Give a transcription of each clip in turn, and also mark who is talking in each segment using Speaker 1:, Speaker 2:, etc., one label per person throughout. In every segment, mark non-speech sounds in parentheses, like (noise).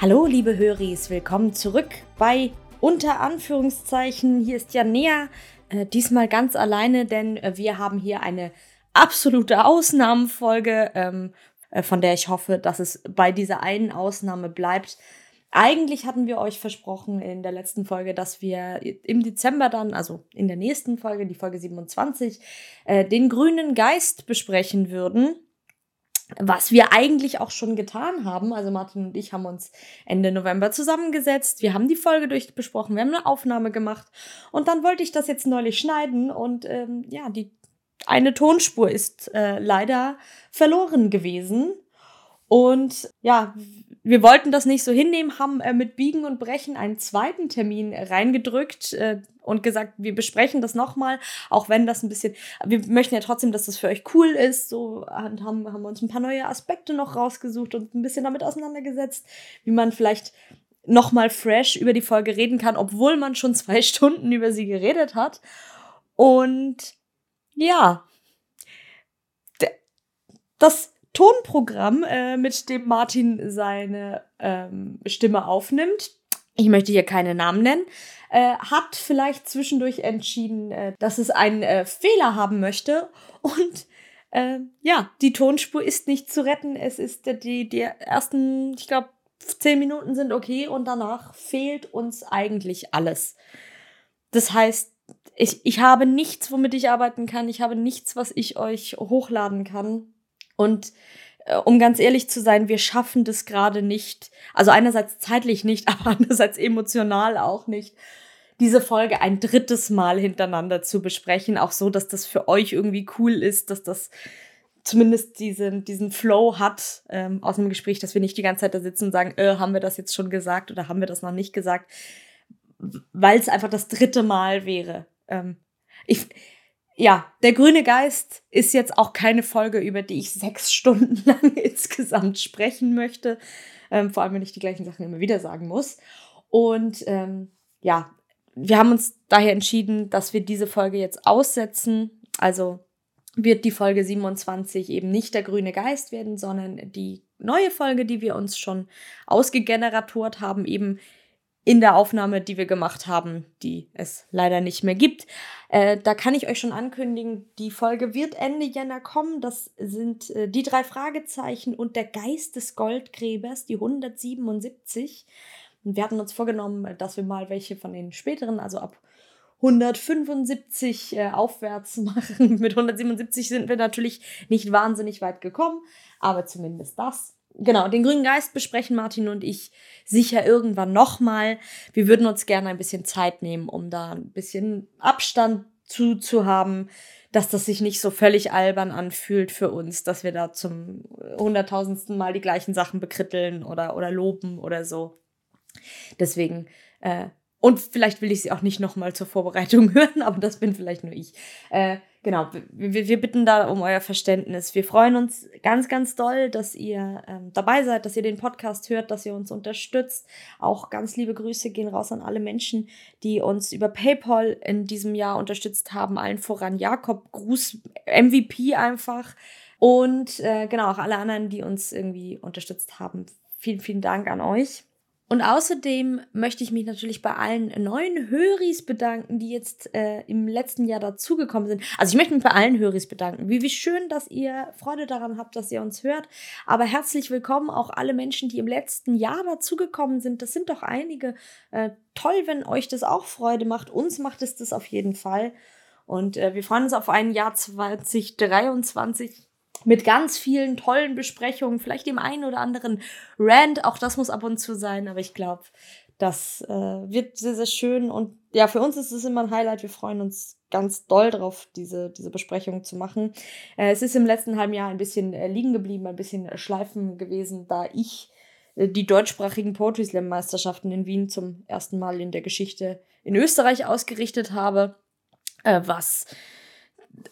Speaker 1: Hallo, liebe Höris, willkommen zurück bei Unter Anführungszeichen. Hier ist Janea, äh, diesmal ganz alleine, denn äh, wir haben hier eine absolute Ausnahmenfolge, ähm, äh, von der ich hoffe, dass es bei dieser einen Ausnahme bleibt. Eigentlich hatten wir euch versprochen in der letzten Folge, dass wir im Dezember dann, also in der nächsten Folge, die Folge 27, äh, den grünen Geist besprechen würden. Was wir eigentlich auch schon getan haben. Also Martin und ich haben uns Ende November zusammengesetzt. Wir haben die Folge durchbesprochen. Wir haben eine Aufnahme gemacht. Und dann wollte ich das jetzt neulich schneiden. Und ähm, ja, die eine Tonspur ist äh, leider verloren gewesen. Und ja, wir wollten das nicht so hinnehmen, haben äh, mit Biegen und Brechen einen zweiten Termin reingedrückt äh, und gesagt, wir besprechen das nochmal, auch wenn das ein bisschen, wir möchten ja trotzdem, dass das für euch cool ist, so und haben, haben wir uns ein paar neue Aspekte noch rausgesucht und ein bisschen damit auseinandergesetzt, wie man vielleicht nochmal fresh über die Folge reden kann, obwohl man schon zwei (laughs) Stunden über sie geredet hat. Und ja, das Tonprogramm, äh, mit dem Martin seine ähm, Stimme aufnimmt. Ich möchte hier keine Namen nennen. Äh, hat vielleicht zwischendurch entschieden, äh, dass es einen äh, Fehler haben möchte. Und äh, ja, die Tonspur ist nicht zu retten. Es ist die, die ersten, ich glaube, zehn Minuten sind okay und danach fehlt uns eigentlich alles. Das heißt, ich, ich habe nichts, womit ich arbeiten kann. Ich habe nichts, was ich euch hochladen kann. Und äh, um ganz ehrlich zu sein, wir schaffen das gerade nicht. Also einerseits zeitlich nicht, (laughs) aber andererseits emotional auch nicht diese Folge ein drittes Mal hintereinander zu besprechen, auch so, dass das für euch irgendwie cool ist, dass das zumindest diesen, diesen Flow hat ähm, aus dem Gespräch, dass wir nicht die ganze Zeit da sitzen und sagen, äh, haben wir das jetzt schon gesagt oder haben wir das noch nicht gesagt, weil es einfach das dritte Mal wäre. Ähm, ich, ja, der grüne Geist ist jetzt auch keine Folge, über die ich sechs (laughs) Stunden lang insgesamt sprechen möchte. Ähm, vor allem, wenn ich die gleichen Sachen immer wieder sagen muss. Und ähm, ja, wir haben uns daher entschieden, dass wir diese Folge jetzt aussetzen. Also wird die Folge 27 eben nicht der grüne Geist werden, sondern die neue Folge, die wir uns schon ausgegeneratort haben, eben in der Aufnahme, die wir gemacht haben, die es leider nicht mehr gibt. Äh, da kann ich euch schon ankündigen, die Folge wird Ende Jänner kommen. Das sind äh, die drei Fragezeichen und der Geist des Goldgräbers, die 177. Und wir hatten uns vorgenommen, dass wir mal welche von den späteren, also ab 175 äh, aufwärts (laughs) machen. Mit 177 sind wir natürlich nicht wahnsinnig weit gekommen, aber zumindest das genau, den grünen Geist besprechen Martin und ich sicher irgendwann nochmal. Wir würden uns gerne ein bisschen Zeit nehmen, um da ein bisschen Abstand zu, zu haben, dass das sich nicht so völlig albern anfühlt für uns, dass wir da zum hunderttausendsten Mal die gleichen Sachen bekritteln oder, oder loben oder so. Deswegen, äh, und vielleicht will ich sie auch nicht nochmal zur Vorbereitung (laughs) hören, aber das bin vielleicht nur ich. Äh, genau, wir, wir bitten da um euer Verständnis. Wir freuen uns ganz, ganz doll, dass ihr ähm, dabei seid, dass ihr den Podcast hört, dass ihr uns unterstützt. Auch ganz liebe Grüße gehen raus an alle Menschen, die uns über PayPal in diesem Jahr unterstützt haben. Allen voran Jakob, Gruß, MVP einfach. Und äh, genau, auch alle anderen, die uns irgendwie unterstützt haben. Vielen, vielen Dank an euch. Und außerdem möchte ich mich natürlich bei allen neuen Höris bedanken, die jetzt äh, im letzten Jahr dazugekommen sind. Also ich möchte mich bei allen Höris bedanken. Wie, wie schön, dass ihr Freude daran habt, dass ihr uns hört. Aber herzlich willkommen auch alle Menschen, die im letzten Jahr dazugekommen sind. Das sind doch einige. Äh, toll, wenn euch das auch Freude macht. Uns macht es das auf jeden Fall. Und äh, wir freuen uns auf ein Jahr 2023 mit ganz vielen tollen Besprechungen, vielleicht dem einen oder anderen Rant, auch das muss ab und zu sein, aber ich glaube, das äh, wird sehr, sehr schön und ja, für uns ist es immer ein Highlight. Wir freuen uns ganz doll drauf, diese, diese Besprechung zu machen. Äh, es ist im letzten halben Jahr ein bisschen äh, liegen geblieben, ein bisschen äh, schleifen gewesen, da ich äh, die deutschsprachigen Poetry Slam Meisterschaften in Wien zum ersten Mal in der Geschichte in Österreich ausgerichtet habe, äh, was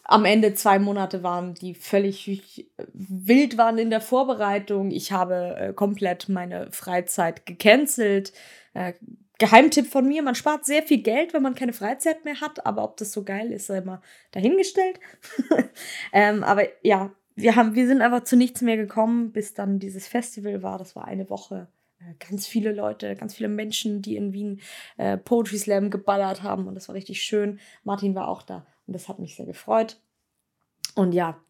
Speaker 1: am Ende zwei Monate waren, die völlig wild waren in der Vorbereitung. Ich habe äh, komplett meine Freizeit gecancelt. Äh, Geheimtipp von mir, man spart sehr viel Geld, wenn man keine Freizeit mehr hat, aber ob das so geil ist, sei mal dahingestellt. (laughs) ähm, aber ja, wir, haben, wir sind einfach zu nichts mehr gekommen, bis dann dieses Festival war. Das war eine Woche äh, ganz viele Leute, ganz viele Menschen, die in Wien äh, Poetry Slam geballert haben und das war richtig schön. Martin war auch da und das hat mich sehr gefreut. Und ja,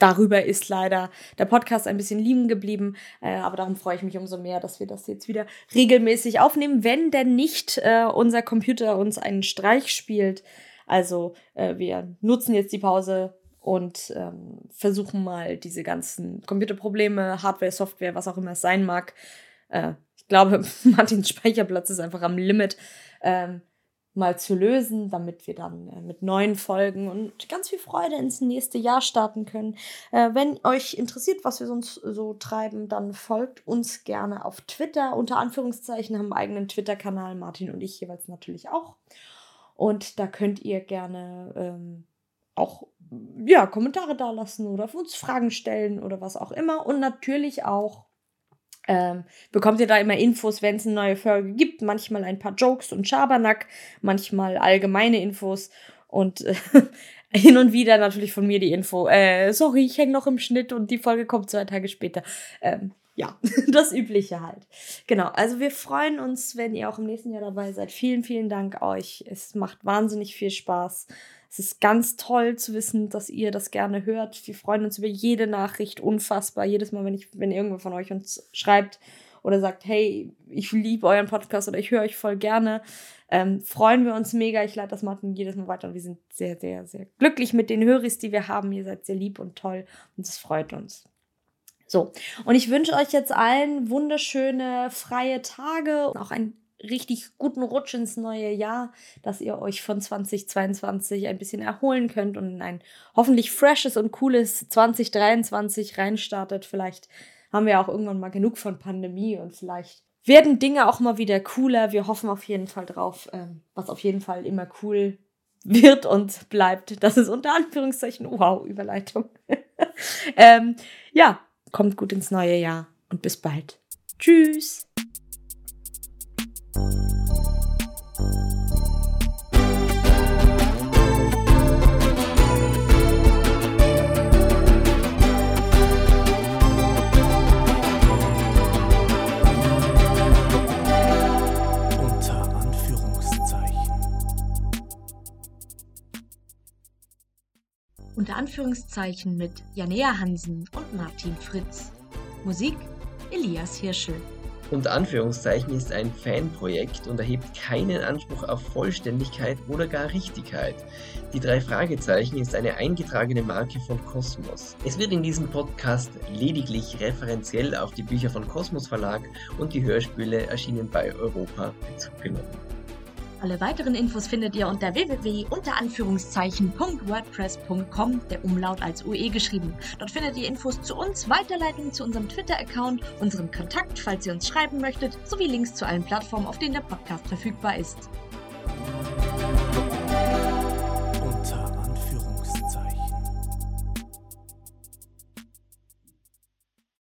Speaker 1: darüber ist leider der Podcast ein bisschen liegen geblieben. Äh, aber darum freue ich mich umso mehr, dass wir das jetzt wieder regelmäßig aufnehmen, wenn denn nicht äh, unser Computer uns einen Streich spielt. Also äh, wir nutzen jetzt die Pause und ähm, versuchen mal diese ganzen Computerprobleme, Hardware, Software, was auch immer es sein mag. Äh, ich glaube, (laughs) Martins Speicherplatz ist einfach am Limit. Ähm, mal zu lösen, damit wir dann äh, mit neuen Folgen und ganz viel Freude ins nächste Jahr starten können. Äh, wenn euch interessiert, was wir sonst so treiben, dann folgt uns gerne auf Twitter. Unter Anführungszeichen haben eigenen Twitter-Kanal, Martin und ich jeweils natürlich auch. Und da könnt ihr gerne ähm, auch ja, Kommentare dalassen oder auf uns Fragen stellen oder was auch immer. Und natürlich auch ähm, bekommt ihr da immer Infos, wenn es eine neue Folge gibt. Manchmal ein paar Jokes und Schabernack, manchmal allgemeine Infos und äh, (laughs) hin und wieder natürlich von mir die Info. Äh, sorry, ich hänge noch im Schnitt und die Folge kommt zwei Tage später. Ähm, ja, (laughs) das Übliche halt. Genau, also wir freuen uns, wenn ihr auch im nächsten Jahr dabei seid. Vielen, vielen Dank euch. Es macht wahnsinnig viel Spaß. Es ist ganz toll zu wissen, dass ihr das gerne hört. Wir freuen uns über jede Nachricht, unfassbar. Jedes Mal, wenn ich, wenn irgendwer von euch uns schreibt oder sagt, hey, ich liebe euren Podcast oder ich höre euch voll gerne, ähm, freuen wir uns mega. Ich leite das Martin jedes Mal weiter und wir sind sehr, sehr, sehr glücklich mit den Höris, die wir haben. Ihr seid sehr lieb und toll und es freut uns. So, und ich wünsche euch jetzt allen wunderschöne freie Tage, auch ein richtig guten Rutsch ins neue Jahr, dass ihr euch von 2022 ein bisschen erholen könnt und in ein hoffentlich freshes und cooles 2023 reinstartet. Vielleicht haben wir auch irgendwann mal genug von Pandemie und vielleicht werden Dinge auch mal wieder cooler. Wir hoffen auf jeden Fall drauf, ähm, was auf jeden Fall immer cool wird und bleibt. Das ist unter Anführungszeichen, wow, Überleitung. (laughs) ähm, ja, kommt gut ins neue Jahr und bis bald. Tschüss. Anführungszeichen mit Janea Hansen und Martin Fritz. Musik Elias Hirschel.
Speaker 2: Unter Anführungszeichen ist ein Fanprojekt und erhebt keinen Anspruch auf Vollständigkeit oder gar Richtigkeit. Die drei Fragezeichen ist eine eingetragene Marke von Kosmos. Es wird in diesem Podcast lediglich referenziell auf die Bücher von Kosmos Verlag und die Hörspiele erschienen bei Europa Bezug genommen.
Speaker 1: Alle weiteren Infos findet ihr unter www.wordpress.com, der Umlaut als UE geschrieben. Dort findet ihr Infos zu uns, Weiterleitungen zu unserem Twitter-Account, unserem Kontakt, falls ihr uns schreiben möchtet, sowie Links zu allen Plattformen, auf denen der Podcast verfügbar ist.